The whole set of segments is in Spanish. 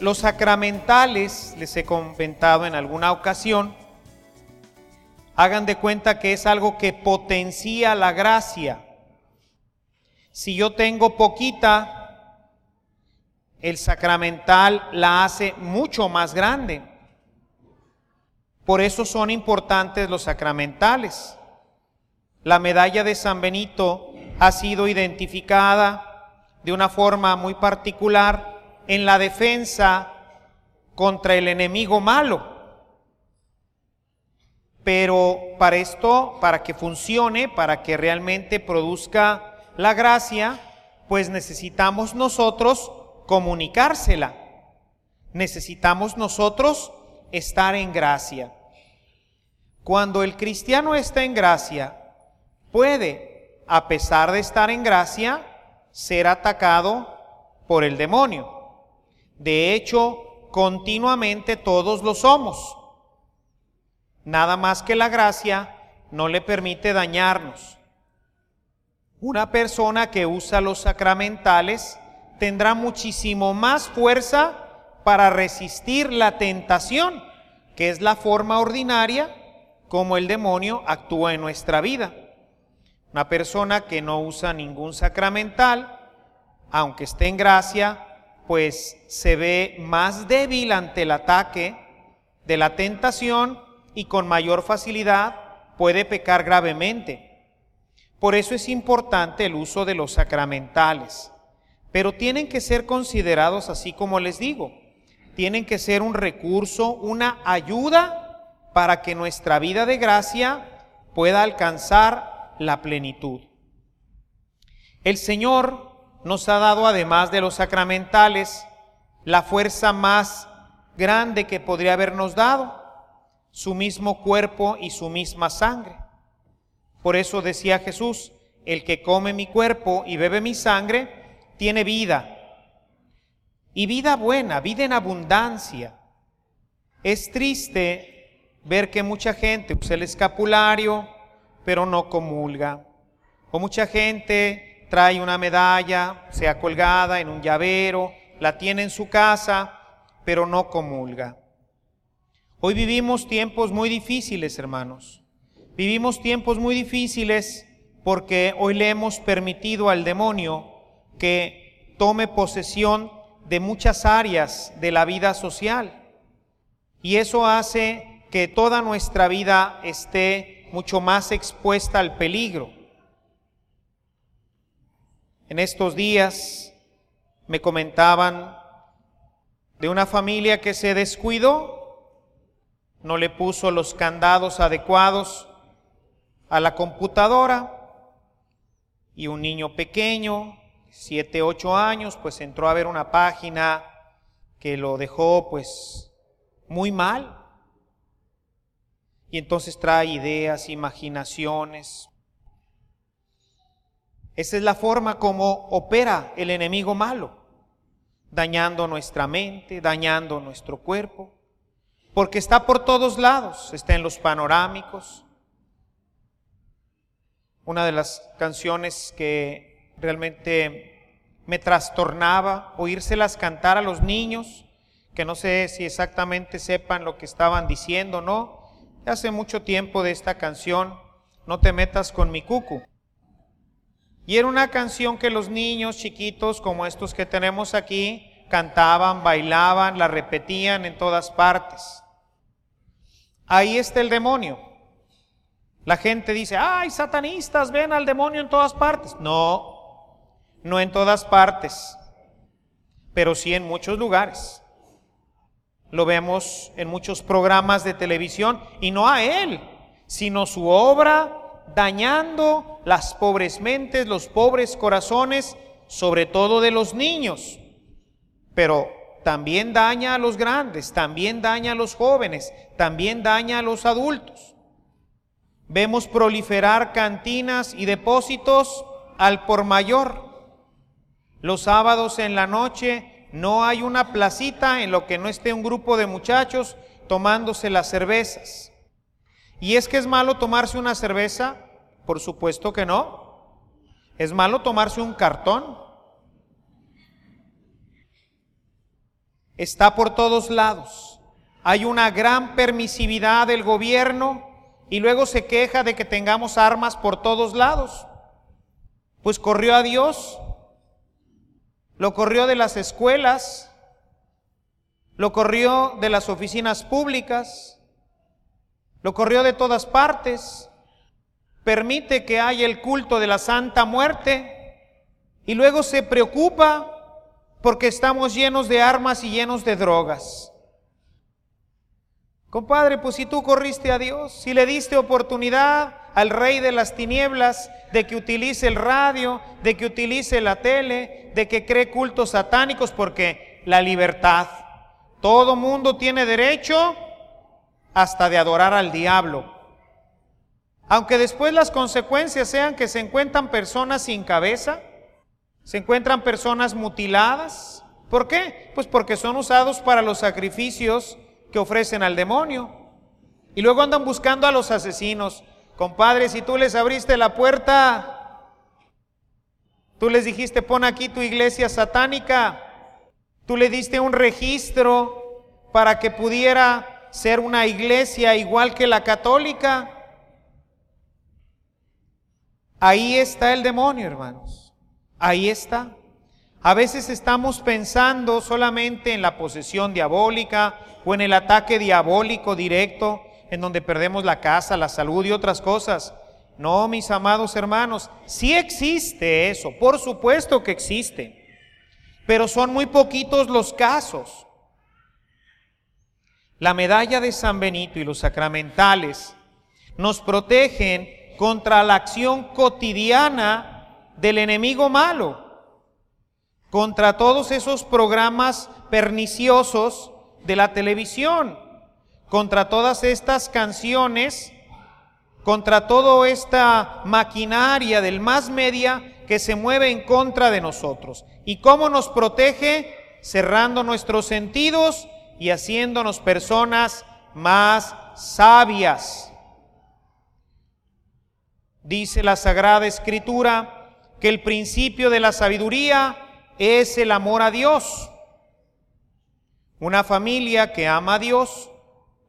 Los sacramentales, les he comentado en alguna ocasión, hagan de cuenta que es algo que potencia la gracia. Si yo tengo poquita, el sacramental la hace mucho más grande. Por eso son importantes los sacramentales. La medalla de San Benito ha sido identificada de una forma muy particular en la defensa contra el enemigo malo. Pero para esto, para que funcione, para que realmente produzca la gracia, pues necesitamos nosotros comunicársela. Necesitamos nosotros estar en gracia. Cuando el cristiano está en gracia, puede, a pesar de estar en gracia, ser atacado por el demonio. De hecho, continuamente todos lo somos. Nada más que la gracia no le permite dañarnos. Una persona que usa los sacramentales tendrá muchísimo más fuerza para resistir la tentación, que es la forma ordinaria como el demonio actúa en nuestra vida. Una persona que no usa ningún sacramental, aunque esté en gracia, pues se ve más débil ante el ataque de la tentación y con mayor facilidad puede pecar gravemente. Por eso es importante el uso de los sacramentales, pero tienen que ser considerados así como les digo. Tienen que ser un recurso, una ayuda para que nuestra vida de gracia pueda alcanzar la plenitud. El Señor nos ha dado, además de los sacramentales, la fuerza más grande que podría habernos dado, su mismo cuerpo y su misma sangre. Por eso decía Jesús, el que come mi cuerpo y bebe mi sangre, tiene vida. Y vida buena, vida en abundancia. Es triste ver que mucha gente usa el escapulario, pero no comulga. O mucha gente trae una medalla, sea colgada en un llavero, la tiene en su casa, pero no comulga. Hoy vivimos tiempos muy difíciles, hermanos. Vivimos tiempos muy difíciles porque hoy le hemos permitido al demonio que tome posesión de muchas áreas de la vida social. Y eso hace que toda nuestra vida esté mucho más expuesta al peligro. En estos días me comentaban de una familia que se descuidó, no le puso los candados adecuados a la computadora y un niño pequeño, siete, ocho años, pues entró a ver una página que lo dejó pues muy mal. Y entonces trae ideas, imaginaciones, esa es la forma como opera el enemigo malo, dañando nuestra mente, dañando nuestro cuerpo, porque está por todos lados, está en los panorámicos. Una de las canciones que realmente me trastornaba oírselas cantar a los niños, que no sé si exactamente sepan lo que estaban diciendo, ¿no? Hace mucho tiempo de esta canción, No te metas con mi cucu. Y era una canción que los niños chiquitos como estos que tenemos aquí cantaban, bailaban, la repetían en todas partes. Ahí está el demonio. La gente dice, ay, satanistas, ven al demonio en todas partes. No, no en todas partes, pero sí en muchos lugares. Lo vemos en muchos programas de televisión y no a él, sino su obra dañando las pobres mentes, los pobres corazones, sobre todo de los niños. Pero también daña a los grandes, también daña a los jóvenes, también daña a los adultos. Vemos proliferar cantinas y depósitos al por mayor. Los sábados en la noche no hay una placita en lo que no esté un grupo de muchachos tomándose las cervezas. ¿Y es que es malo tomarse una cerveza? Por supuesto que no. ¿Es malo tomarse un cartón? Está por todos lados. Hay una gran permisividad del gobierno y luego se queja de que tengamos armas por todos lados. Pues corrió a Dios, lo corrió de las escuelas, lo corrió de las oficinas públicas, lo corrió de todas partes, permite que haya el culto de la Santa Muerte. Y luego se preocupa porque estamos llenos de armas y llenos de drogas. Compadre, pues si tú corriste a Dios, si le diste oportunidad al rey de las tinieblas de que utilice el radio, de que utilice la tele, de que cree cultos satánicos, porque la libertad, todo mundo tiene derecho hasta de adorar al diablo. Aunque después las consecuencias sean que se encuentran personas sin cabeza, se encuentran personas mutiladas. ¿Por qué? Pues porque son usados para los sacrificios que ofrecen al demonio. Y luego andan buscando a los asesinos. Compadre, si tú les abriste la puerta, tú les dijiste, pon aquí tu iglesia satánica, tú le diste un registro para que pudiera ser una iglesia igual que la católica. Ahí está el demonio, hermanos. Ahí está. A veces estamos pensando solamente en la posesión diabólica o en el ataque diabólico directo, en donde perdemos la casa, la salud y otras cosas. No, mis amados hermanos, sí existe eso, por supuesto que existe, pero son muy poquitos los casos. La medalla de San Benito y los sacramentales nos protegen contra la acción cotidiana del enemigo malo, contra todos esos programas perniciosos de la televisión, contra todas estas canciones, contra toda esta maquinaria del más media que se mueve en contra de nosotros. ¿Y cómo nos protege? Cerrando nuestros sentidos y haciéndonos personas más sabias. Dice la Sagrada Escritura, que el principio de la sabiduría es el amor a Dios. Una familia que ama a Dios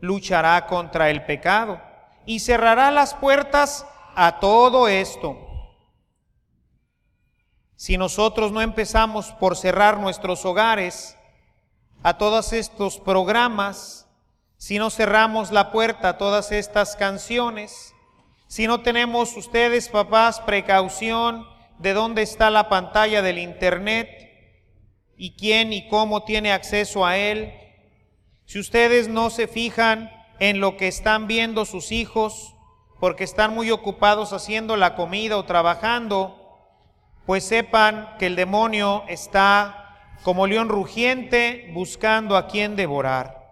luchará contra el pecado y cerrará las puertas a todo esto. Si nosotros no empezamos por cerrar nuestros hogares a todos estos programas, si no cerramos la puerta a todas estas canciones, si no tenemos ustedes, papás, precaución, de dónde está la pantalla del Internet y quién y cómo tiene acceso a él. Si ustedes no se fijan en lo que están viendo sus hijos, porque están muy ocupados haciendo la comida o trabajando, pues sepan que el demonio está como león rugiente buscando a quien devorar.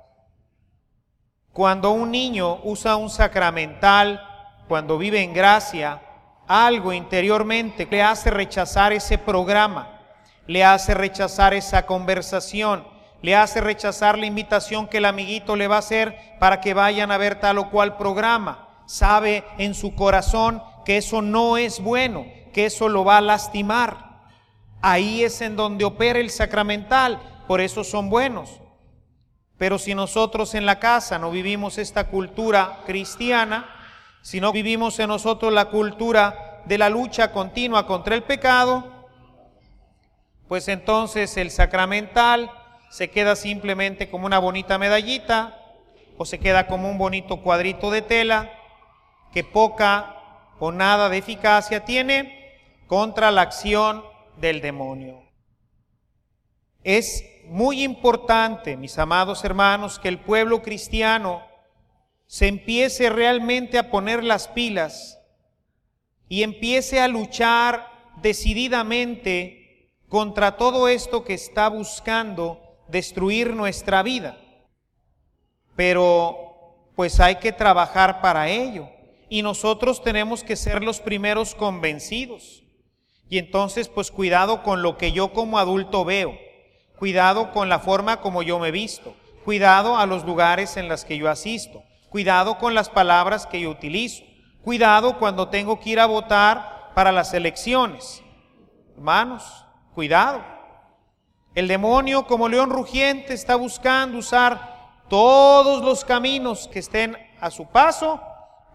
Cuando un niño usa un sacramental, cuando vive en gracia, algo interiormente le hace rechazar ese programa, le hace rechazar esa conversación, le hace rechazar la invitación que el amiguito le va a hacer para que vayan a ver tal o cual programa. Sabe en su corazón que eso no es bueno, que eso lo va a lastimar. Ahí es en donde opera el sacramental, por eso son buenos. Pero si nosotros en la casa no vivimos esta cultura cristiana, si no vivimos en nosotros la cultura de la lucha continua contra el pecado, pues entonces el sacramental se queda simplemente como una bonita medallita o se queda como un bonito cuadrito de tela que poca o nada de eficacia tiene contra la acción del demonio. Es muy importante, mis amados hermanos, que el pueblo cristiano se empiece realmente a poner las pilas y empiece a luchar decididamente contra todo esto que está buscando destruir nuestra vida. Pero pues hay que trabajar para ello y nosotros tenemos que ser los primeros convencidos. Y entonces pues cuidado con lo que yo como adulto veo, cuidado con la forma como yo me visto, cuidado a los lugares en los que yo asisto, cuidado con las palabras que yo utilizo, cuidado cuando tengo que ir a votar para las elecciones. Hermanos, cuidado. El demonio como león rugiente está buscando usar todos los caminos que estén a su paso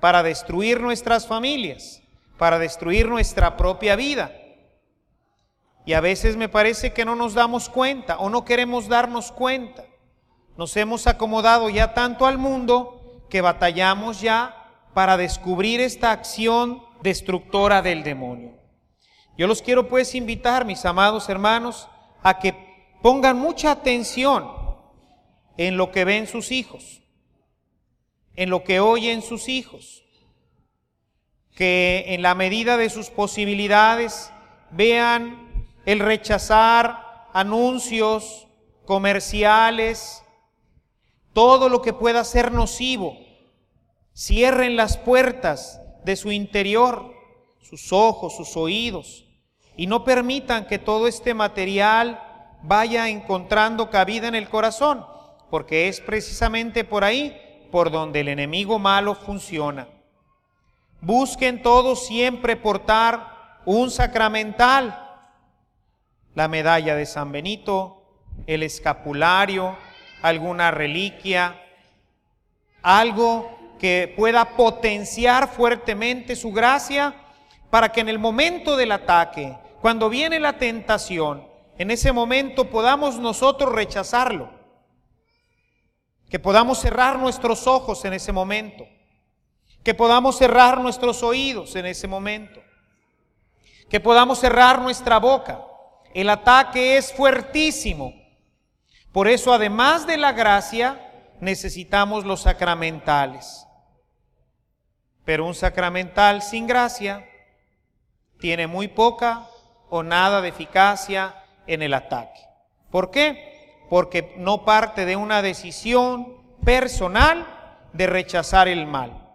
para destruir nuestras familias, para destruir nuestra propia vida. Y a veces me parece que no nos damos cuenta o no queremos darnos cuenta. Nos hemos acomodado ya tanto al mundo que batallamos ya para descubrir esta acción destructora del demonio. Yo los quiero pues invitar, mis amados hermanos, a que pongan mucha atención en lo que ven sus hijos, en lo que oyen sus hijos, que en la medida de sus posibilidades vean el rechazar anuncios comerciales, todo lo que pueda ser nocivo. Cierren las puertas de su interior, sus ojos, sus oídos, y no permitan que todo este material vaya encontrando cabida en el corazón, porque es precisamente por ahí por donde el enemigo malo funciona. Busquen todos siempre portar un sacramental, la medalla de San Benito, el escapulario, alguna reliquia, algo que pueda potenciar fuertemente su gracia para que en el momento del ataque, cuando viene la tentación, en ese momento podamos nosotros rechazarlo, que podamos cerrar nuestros ojos en ese momento, que podamos cerrar nuestros oídos en ese momento, que podamos cerrar nuestra boca. El ataque es fuertísimo, por eso, además de la gracia, necesitamos los sacramentales. Pero un sacramental sin gracia tiene muy poca o nada de eficacia en el ataque. ¿Por qué? Porque no parte de una decisión personal de rechazar el mal.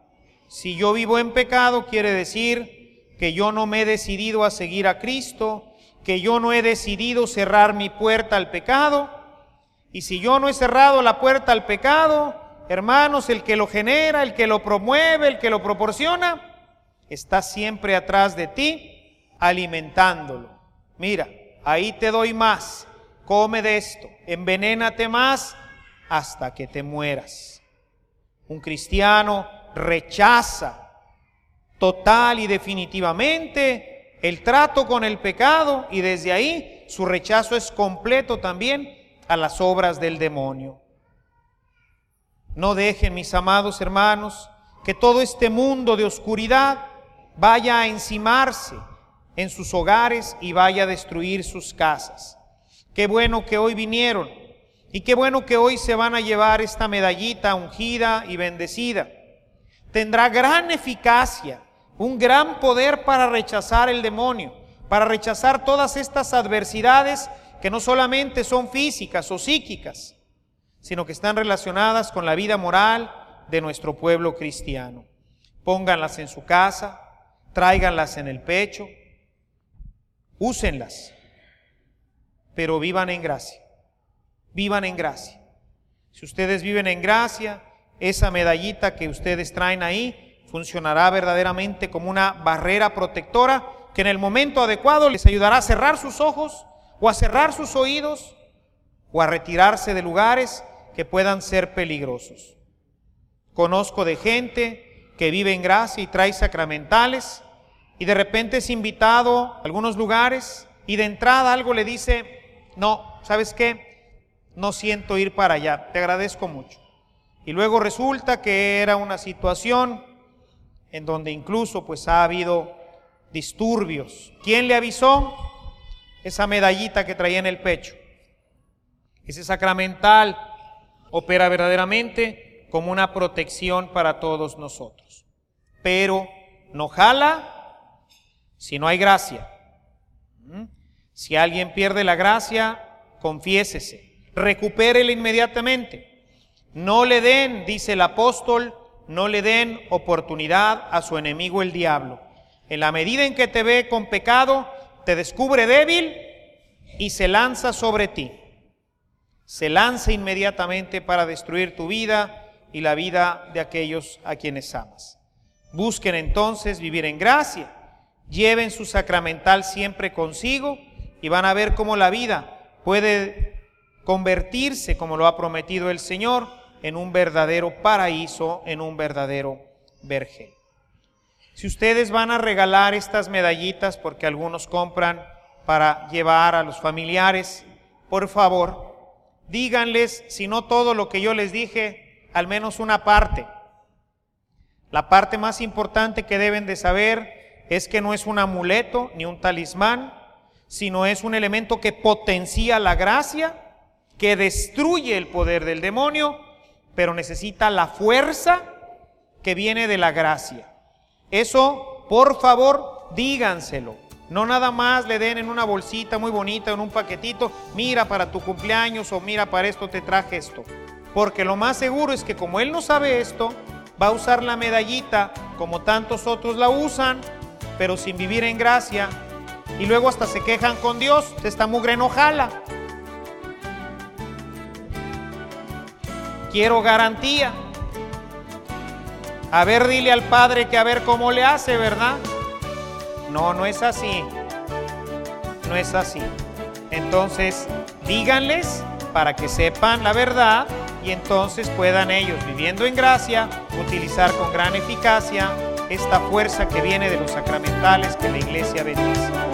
Si yo vivo en pecado, quiere decir que yo no me he decidido a seguir a Cristo, que yo no he decidido cerrar mi puerta al pecado, y si yo no he cerrado la puerta al pecado, hermanos, el que lo genera, el que lo promueve, el que lo proporciona, está siempre atrás de ti alimentándolo. Mira, ahí te doy más, come de esto, envenénate más hasta que te mueras. Un cristiano rechaza total y definitivamente el trato con el pecado y desde ahí su rechazo es completo también a las obras del demonio. No dejen, mis amados hermanos, que todo este mundo de oscuridad vaya a encimarse en sus hogares y vaya a destruir sus casas. Qué bueno que hoy vinieron y qué bueno que hoy se van a llevar esta medallita ungida y bendecida. Tendrá gran eficacia, un gran poder para rechazar el demonio, para rechazar todas estas adversidades que no solamente son físicas o psíquicas, sino que están relacionadas con la vida moral de nuestro pueblo cristiano. Pónganlas en su casa, tráiganlas en el pecho, úsenlas, pero vivan en gracia, vivan en gracia. Si ustedes viven en gracia, esa medallita que ustedes traen ahí funcionará verdaderamente como una barrera protectora que en el momento adecuado les ayudará a cerrar sus ojos o a cerrar sus oídos o a retirarse de lugares que puedan ser peligrosos. Conozco de gente que vive en gracia y trae sacramentales y de repente es invitado a algunos lugares y de entrada algo le dice, no, ¿sabes qué? No siento ir para allá, te agradezco mucho. Y luego resulta que era una situación en donde incluso pues ha habido disturbios. ¿Quién le avisó? esa medallita que traía en el pecho. Ese sacramental opera verdaderamente como una protección para todos nosotros. Pero no jala si no hay gracia. ¿Mm? Si alguien pierde la gracia, confiésese, recupérela inmediatamente. No le den, dice el apóstol, no le den oportunidad a su enemigo el diablo. En la medida en que te ve con pecado, te descubre débil y se lanza sobre ti. Se lanza inmediatamente para destruir tu vida y la vida de aquellos a quienes amas. Busquen entonces vivir en gracia, lleven su sacramental siempre consigo y van a ver cómo la vida puede convertirse, como lo ha prometido el Señor, en un verdadero paraíso, en un verdadero vergel. Si ustedes van a regalar estas medallitas, porque algunos compran para llevar a los familiares, por favor, díganles, si no todo lo que yo les dije, al menos una parte. La parte más importante que deben de saber es que no es un amuleto ni un talismán, sino es un elemento que potencia la gracia, que destruye el poder del demonio pero necesita la fuerza que viene de la gracia. Eso, por favor, díganselo. No nada más le den en una bolsita muy bonita, en un paquetito, mira para tu cumpleaños o mira para esto te traje esto. Porque lo más seguro es que como él no sabe esto, va a usar la medallita como tantos otros la usan, pero sin vivir en gracia. Y luego hasta se quejan con Dios, esta mugre no jala. Quiero garantía. A ver, dile al Padre que a ver cómo le hace, ¿verdad? No, no es así. No es así. Entonces, díganles para que sepan la verdad y entonces puedan ellos, viviendo en gracia, utilizar con gran eficacia esta fuerza que viene de los sacramentales que la iglesia bendice.